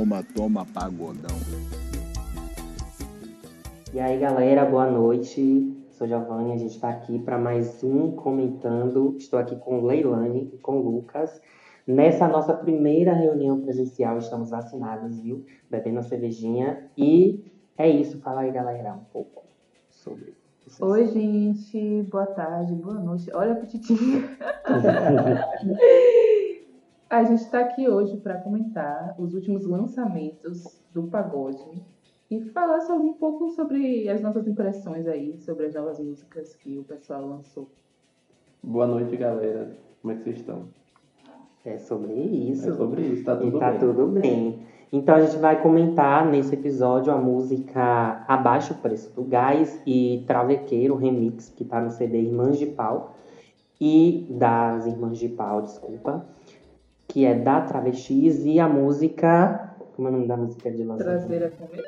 toma, toma, pagodão. E aí, galera, boa noite. Sou Giovanni, a gente está aqui para mais um comentando. Estou aqui com Leilane e com Lucas. Nessa nossa primeira reunião presencial, estamos vacinados, viu? Bebendo a cervejinha. E é isso. Fala aí, galera, um pouco sobre. vocês. Oi, gente. Boa tarde, boa noite. Olha a petitinha. a gente está aqui hoje para comentar os últimos lançamentos do pagode e falar sobre um pouco sobre as nossas impressões aí, sobre as novas músicas que o pessoal lançou. Boa noite, galera. Como é que vocês estão? É sobre isso. É sobre isso, tá E tudo tá bem. tudo bem. Então a gente vai comentar nesse episódio a música Abaixo o Preço do Gás e Travequeiro Remix, que tá no CD Irmãs de Pau. E das Irmãs de Pau, desculpa. Que é da Travestis e a música. Como é o nome da música de lançamento? Traseira cometa?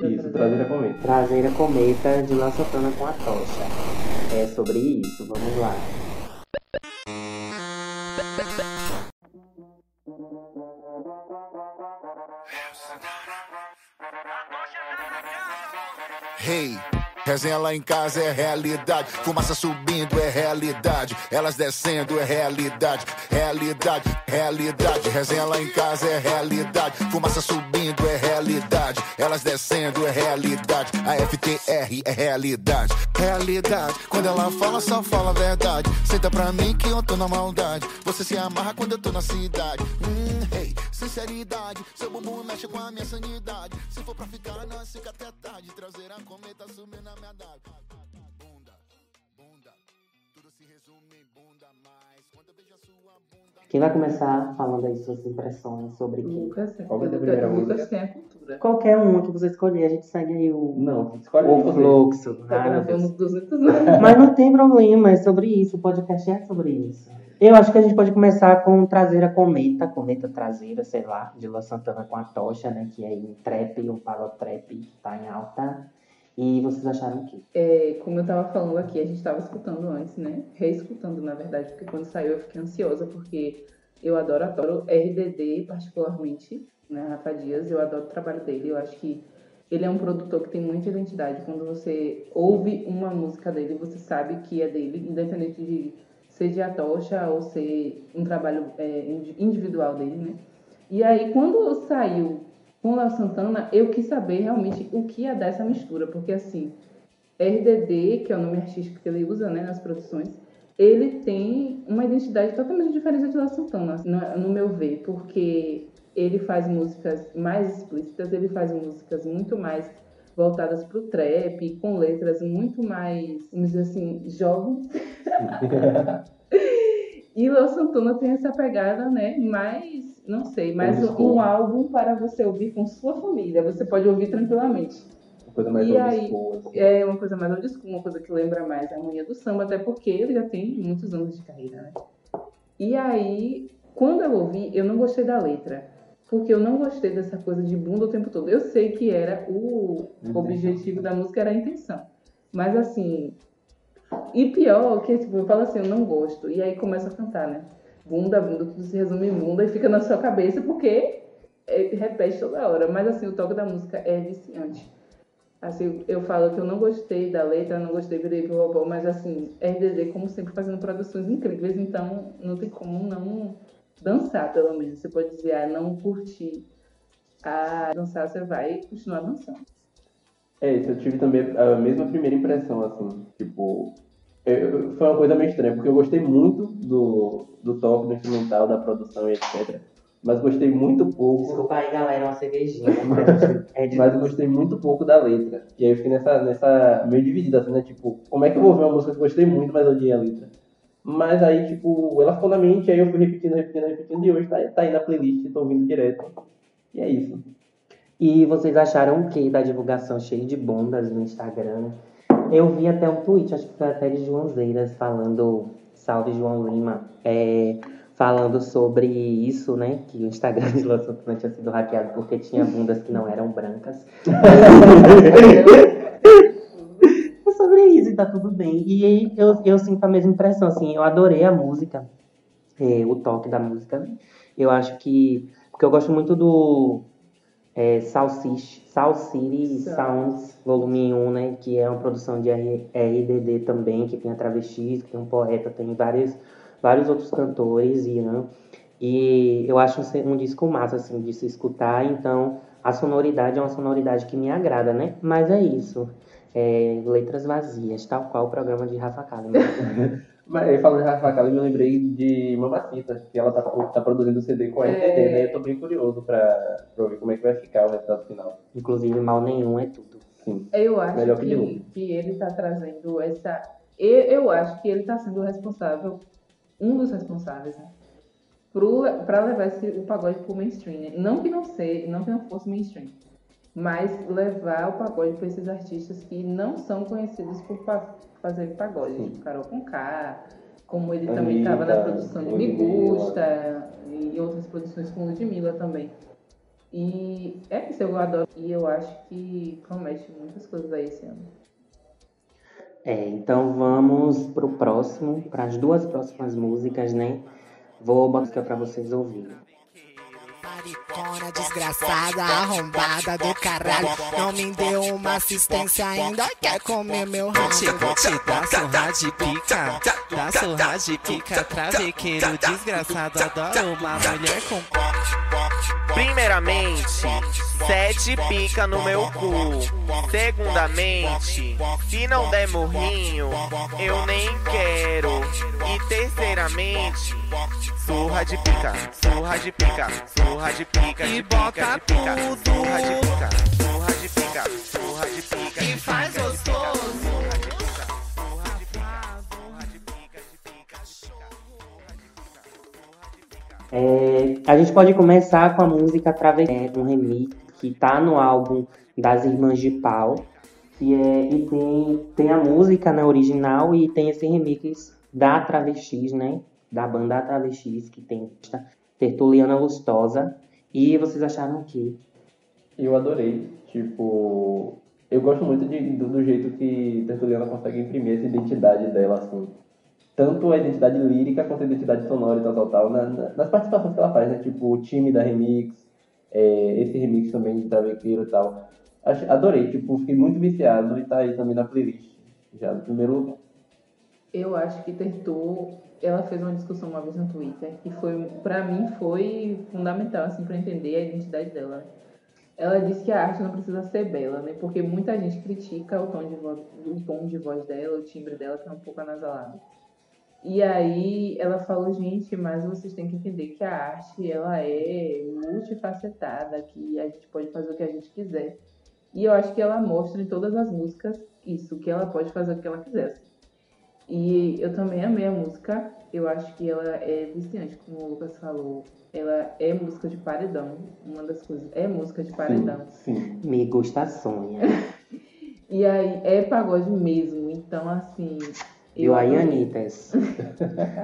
Cometa Isso, traseira comenta. Traseira Cometa de La Santana com a tocha. É sobre isso, vamos lá. Hey, resenha lá em casa é realidade. Fumaça subindo é realidade. Elas descendo é realidade. Realidade, realidade. Resenha lá em casa é realidade. Fumaça subindo é realidade. Elas descendo é realidade. A FTR é realidade. Realidade. Quando ela fala, só fala a verdade. Senta pra mim que eu tô na maldade. Você se amarra quando eu tô na cidade. Hum, hey, sinceridade. Seu bumbum mexe com a minha sanidade. Se for pra ficar, nós fica até tarde. Trazer a cometa sumir na minha daga. Bunda, bunda. Tudo se resume em bunda, mas quando eu vejo a sua bunda. Quem vai começar falando aí suas impressões sobre quem? Lucas, Qual foi a primeira Lucas música? tem a cultura. Qualquer uma que você escolher, a gente segue aí o, Não, escolhe o fluxo. Tá Ah, gravando 200 anos. Mas não tem problema, é sobre isso. O podcast é sobre isso. Eu acho que a gente pode começar com Traseira Cometa, Cometa Traseira, sei lá, de La Santana com a Tocha, né? Que é em trap, o palo trap tá em alta. E vocês acharam o quê? É, como eu tava falando aqui, a gente tava escutando antes, né? Reescutando, na verdade, porque quando saiu eu fiquei ansiosa, porque eu adoro, adoro RDD particularmente, né? Rafa Dias, eu adoro o trabalho dele. Eu acho que ele é um produtor que tem muita identidade. Quando você ouve uma música dele, você sabe que é dele, independente de ser de a tocha ou ser um trabalho é, indi- individual dele, né? E aí, quando saiu com o Léo Santana, eu quis saber realmente o que ia dar essa mistura, porque assim, RDD, que é o nome artístico que ele usa né, nas produções, ele tem uma identidade totalmente diferente de Léo Santana, assim, no meu ver, porque ele faz músicas mais explícitas, ele faz músicas muito mais voltadas para o trap, com letras muito mais, vamos dizer assim, jovens. E Léo Santana tem essa pegada, né? Mais, não sei, mais um, um álbum para você ouvir com sua família. Você pode ouvir tranquilamente. Uma coisa mais E aí, school, assim. É uma coisa mais old school, uma coisa que lembra mais a harmonia do samba, até porque ele já tem muitos anos de carreira, né? E aí, quando eu ouvi, eu não gostei da letra. Porque eu não gostei dessa coisa de bunda o tempo todo. Eu sei que era o Intenção. objetivo da música, era a intenção. Mas assim. E pior, que tipo, eu falo assim, eu não gosto. E aí começa a cantar, né? Bunda, bunda, tudo se resume em bunda e fica na sua cabeça porque é, repete toda hora. Mas assim, o toque da música é viciante. Assim, eu falo que eu não gostei da letra, não gostei virei pro robô, mas assim, RDD, como sempre, fazendo produções incríveis, então não tem como não dançar, pelo menos. Você pode dizer, ah, não curti. Ah, dançar, você vai continuar dançando. É isso, eu tive também a mesma primeira impressão, assim, tipo, eu- foi uma coisa meio estranha, porque eu gostei muito do, do toque, do instrumental, da produção e etc. Mas gostei muito pouco, Desculpa aí, galera, uma cervejinha. né? É de... mas eu gostei muito pouco da letra. E aí eu fiquei nessa, nessa meio dividida, assim, né? Tipo, como é que eu vou ouvir uma música que eu gostei muito, mas odiei a letra? Mas aí, tipo, ela ficou na mente, aí eu fui repetindo, repetindo, repetindo, e hoje tá, tá aí na playlist, tô ouvindo direto. E é isso. E vocês acharam o que da divulgação cheia de bundas no Instagram? Eu vi até um tweet, acho que foi até de Joãozeiras, falando, salve João Lima, é, falando sobre isso, né? Que o Instagram de Santana tinha sido hackeado porque tinha bundas que não eram brancas. É sobre isso e tá tudo bem. E eu, eu sinto a mesma impressão, assim, eu adorei a música, é, o toque da música. Eu acho que. Porque eu gosto muito do, é, Soul City Sounds, volume 1, né? Que é uma produção de RDD também, que tem a Travestis, que tem um poeta, tem vários, vários outros cantores, Ian. E eu acho um, um disco massa, assim, de se escutar, então a sonoridade é uma sonoridade que me agrada, né? Mas é isso. É, letras vazias, tal qual o programa de Rafa Kalimann. Mas falando de Rafa Kalimann, eu lembrei de Mamacita, que ela tá, tá produzindo CD com a RTD, É. né? Eu tô bem curioso pra, pra ver como é que vai ficar o resultado final. Inclusive, mal nenhum é tudo. Sim. Eu acho Melhor que que, que ele está trazendo essa. Eu, eu acho que ele está sendo responsável, um dos responsáveis, né? Para levar esse, o pagode pro mainstream. né? Não que não sei, não que não fosse mainstream, mas levar o pagode para esses artistas que não são conhecidos por pa- fazer pagode, Sim. tipo Carol Conká, como ele também Anitta, estava na produção de Me Ludmilla. Gusta e outras produções com Ludmilla também. E é isso, eu adoro. E eu acho que promete muitas coisas aí esse ano. É, então vamos pro próximo, para as duas próximas músicas, né? Vou botar para vocês ouvirem. Maricona desgraçada, arrombada do caralho. Não me deu uma assistência ainda, quer comer meu rabo. Vou te dar surra de pica, dá surra de pica, travequeiro desgraçado, adoro uma mulher com Primeiramente, sete pica no meu cu. Segundamente, se não der morrinho, eu nem quero. E terceiramente, surra de pica, surra de pica, surra de pica, de E pica, bota de pica, tudo. surra de pica, surra de pica, surra de pica, E de faz pica, de pica, gostoso. surra de pica, surra de pica, surra de pica, de pica, de pica, surra de pica, surra de pica. É, a gente pode começar com a música Travesti, é um remix que tá no álbum das Irmãs de Pau, que é, e tem, tem a música na original e tem esse remix da Travestis, né? Da banda Travestis, que tem Tertuliana Lustosa. E vocês acharam que Eu adorei. Tipo, eu gosto muito de, do, do jeito que Tertuliana consegue imprimir essa identidade dela, assim. Tanto a identidade lírica quanto a identidade sonora e tal, tal, tal, na- na- nas participações que ela faz, né? Tipo, o time da remix, é, esse remix também de Travequeiro e tal. Adorei, tipo, fiquei muito viciado e tá aí também na playlist. Já no primeiro lugar. Eu acho que tentou. Ela fez uma discussão uma vez no Twitter que foi, para mim, foi fundamental assim para entender a identidade dela. né? Ela disse que a arte não precisa ser bela, né? Porque muita gente critica o tom de o tom de voz dela, o timbre dela que é um pouco anasalado. E aí ela falou, gente, mas vocês têm que entender que a arte ela é multifacetada, que a gente pode fazer o que a gente quiser. E eu acho que ela mostra em todas as músicas isso, que ela pode fazer o que ela quiser. assim. E eu também amei a música. Eu acho que ela é viciante, como o Lucas falou. Ela é música de paredão. Uma das coisas é música de paredão. Sim. me gusta Sonha. E aí é pagode mesmo. Então, assim. Viu aí. Anitas?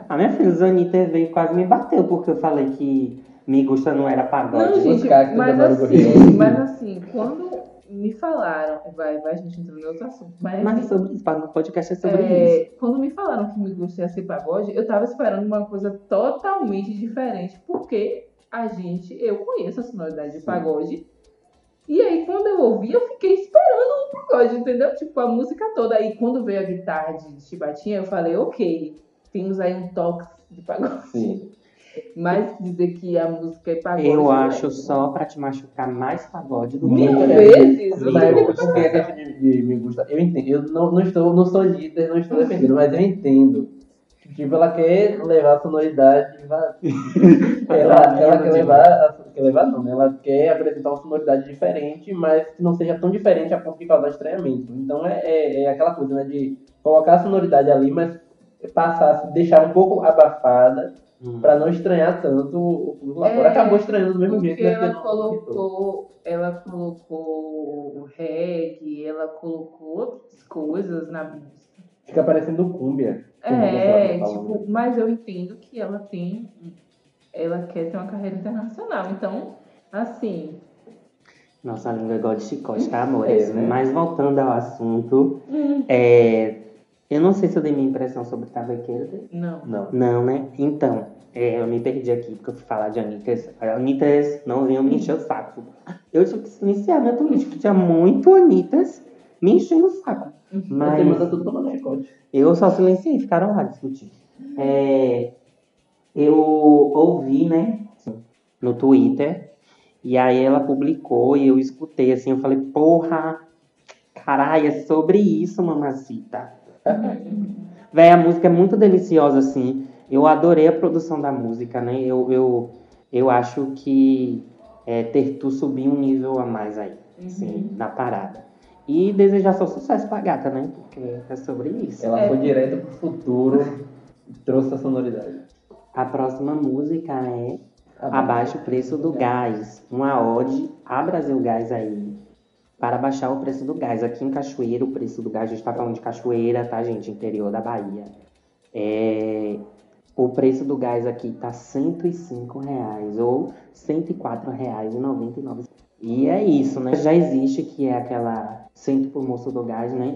a minha filha, o Anitas veio quase me bateu, porque eu falei que me gusta não era pagode. Não, gente, mas assim, mas assim, quando me falaram. Vai, vai, a gente entrando em outro assunto. Mas, Mas é assim, sobre isso, o podcast é sobre É, isso. quando me falaram que me gusta ia ser pagode, eu tava esperando uma coisa totalmente diferente, porque a gente, eu conheço a sonoridade de Sim. pagode. E aí, quando eu ouvi, eu fiquei esperando um pagode, entendeu? Tipo, a música toda. Aí, quando veio a guitarra de chibatinha, eu falei, ok, temos aí um toque de pagode. Sim. Mas dizer que a música é pagode. Eu não é. acho só pra te machucar mais pagode do que Mil vezes! Eu entendo, eu não, não estou, não sou líder, não estou defendendo, mas eu entendo. Tipo, ela quer levar a sonoridade, ela, ela quer levar, a- quer levar não, né? Ela quer apresentar uma sonoridade diferente, mas que não seja tão diferente a ponto de causar estranhamento. Então é, é, é aquela coisa, né, de colocar a sonoridade ali, mas passar, deixar um pouco abafada, Hum. pra não estranhar tanto o público lá fora. É, Acabou estranhando do mesmo jeito. né, ela colocou, ela colocou o reggae, ela colocou outras coisas na música. Fica parecendo cúmbia. É, tipo, mas eu entendo que ela tem. Ela quer ter uma carreira internacional. Então, assim. Nossa língua é igual de chicote, tá, amores? É, né? Mas voltando ao assunto, é, Eu não sei se eu dei minha impressão sobre Tavequeiro. Não. Não. Não, né? Então, é, eu me perdi aqui porque eu fui falar de Anitas. Anitas não vinham me encher o saco. Eu tive que silenciar meu tweet, porque tinha muito Anitas me enchendo o saco. Mas Mas manda tudo tomando chicote. eu só silenciei, ficaram lá discutindo. É, eu ouvi, né, no Twitter, e aí ela publicou e eu escutei, assim, eu falei, porra, caralho, é sobre isso, mamacita. Véi, a música é muito deliciosa, assim. Eu adorei a produção da música, né? Eu, eu, eu acho que é, ter tu subir um nível a mais aí, assim, na parada. E desejar só sucesso pra gata, né? Porque é sobre isso. Ela É. foi direto pro futuro e trouxe a sonoridade. A próxima música é Abaixa o Preço do Gás. Uma ode a Brasil Gás aí. Para baixar o preço do gás. Aqui em Cachoeira, o preço do gás, a gente tá falando de Cachoeira, tá, gente? Interior da Bahia. É, o preço do gás aqui tá 105 reais ou R$ 104,99. E é isso, né? Já existe que é aquela Centro por Moço do Gás, né?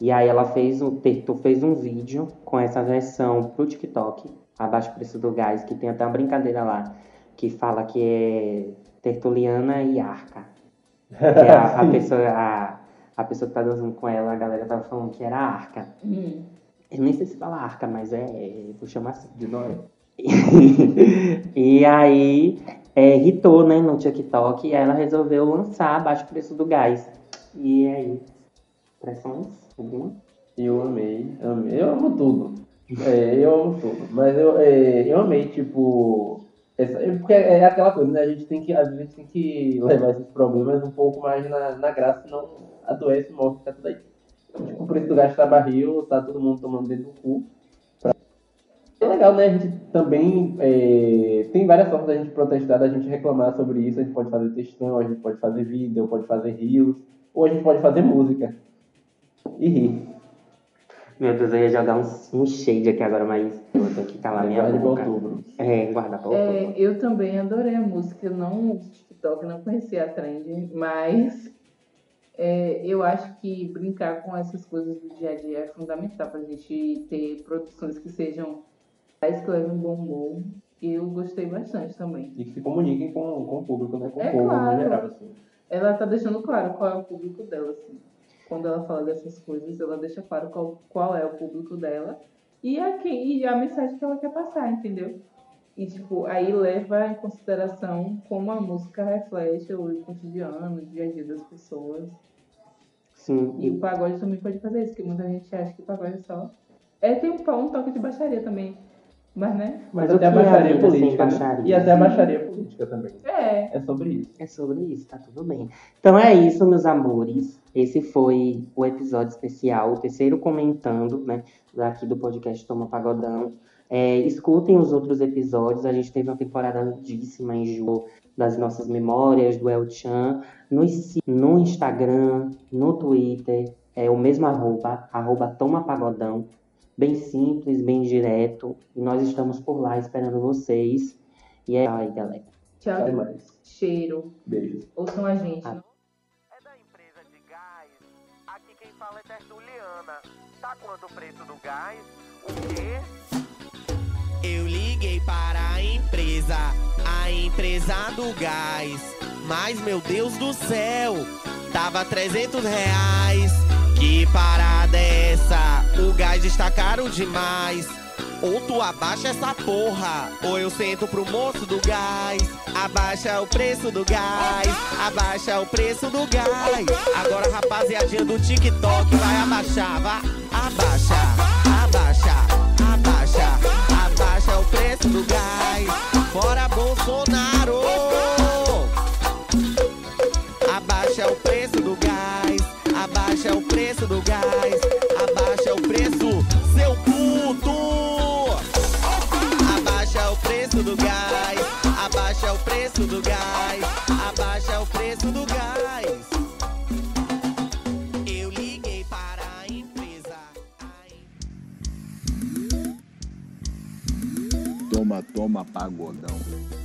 E aí ela fez um, fez um vídeo com essa versão pro TikTok, abaixo o preço do gás, que tem até uma brincadeira lá, que fala que é Tertuliana e Arca. Que é a, a pessoa, a, a pessoa que tá dançando com ela, a galera tava falando que era Arca. Hum. Eu nem sei se fala Arca, mas é. Vou chamar assim. De Noé. e aí é, hitou, né, no TikTok, e ela resolveu lançar abaixo o preço do gás. E aí, pressões? Alguma? Eu amei, amei. Eu amo tudo. É, eu amo tudo. Mas eu, é, eu amei, tipo. Essa, é porque é aquela coisa, né? A gente tem que, às vezes, tem que levar esses problemas um pouco mais na, na graça, senão adoece, morre, fica tudo aí. Tipo, o preço do gás tá barril, tá todo mundo tomando dentro do cu. É legal, né? A gente também é, tem várias formas da gente protestar, da gente reclamar sobre isso. A gente pode fazer textão, a gente pode fazer vídeo, pode fazer rios, ou a gente pode fazer música. E rir. Meu Deus, eu ia jogar um, um shade aqui agora, mas eu tenho que calar minha Guarde pra boca. outubro. É, guardar pra É, outubro. eu também adorei a música. Eu não uso TikTok, não conhecia a trend, mas é, eu acho que brincar com essas coisas do dia a dia é fundamental pra gente ter produções que sejam mais que levem bom humor. E eu gostei bastante também. E que se comuniquem com, com o público, né? Com É o povo claro. no geral. Assim. Ela tá deixando claro qual é o público dela, assim. Quando ela fala dessas coisas, ela deixa claro qual, qual é o público dela e a, quem, e a mensagem que ela quer passar, entendeu? E, tipo, aí leva em consideração como a música reflete o cotidiano, o dia a dia das pessoas. Sim, E o pagode também pode fazer isso, que muita gente acha que o pagode é só. É, tem um, um toque de baixaria também. Mas, né? Mas Mas até a é baixaria política. né? E até a baixaria política também. É. É sobre isso. é sobre isso, tá tudo bem. Então é isso, meus amores. Esse foi o episódio especial, o terceiro comentando, né? Daqui do podcast Toma Pagodão. É, escutem os outros episódios. A gente teve uma temporada lindíssima em julho das nossas memórias, do El Chan. Si- no Instagram, no Twitter, é o mesmo arroba, arroba Toma Pagodão. Bem simples, bem direto. E nós estamos por lá esperando vocês. E é aí, galera. Tchau. Até mais. Cheiro. Beijos. Ouçam a gente. Ah. É da empresa de gás. Aqui quem fala é Tertuliana. Tá quanto o preço do gás? O quê? Eu liguei para a empresa, a empresa do gás. Mas meu Deus do céu, tava 300 reais. Que parada é essa? O gás está caro demais. Ou tu abaixa essa porra, ou eu sento pro moço do gás. Abaixa o preço do gás, abaixa o preço do gás. Agora rapaziadinha do TikTok vai abaixar, vai, abaixa, abaixa, abaixa, abaixa o preço do gás. Fora Bolsonaro! Gás, abaixa o preço do gás. Eu liguei para a empresa. Toma, toma, pagodão.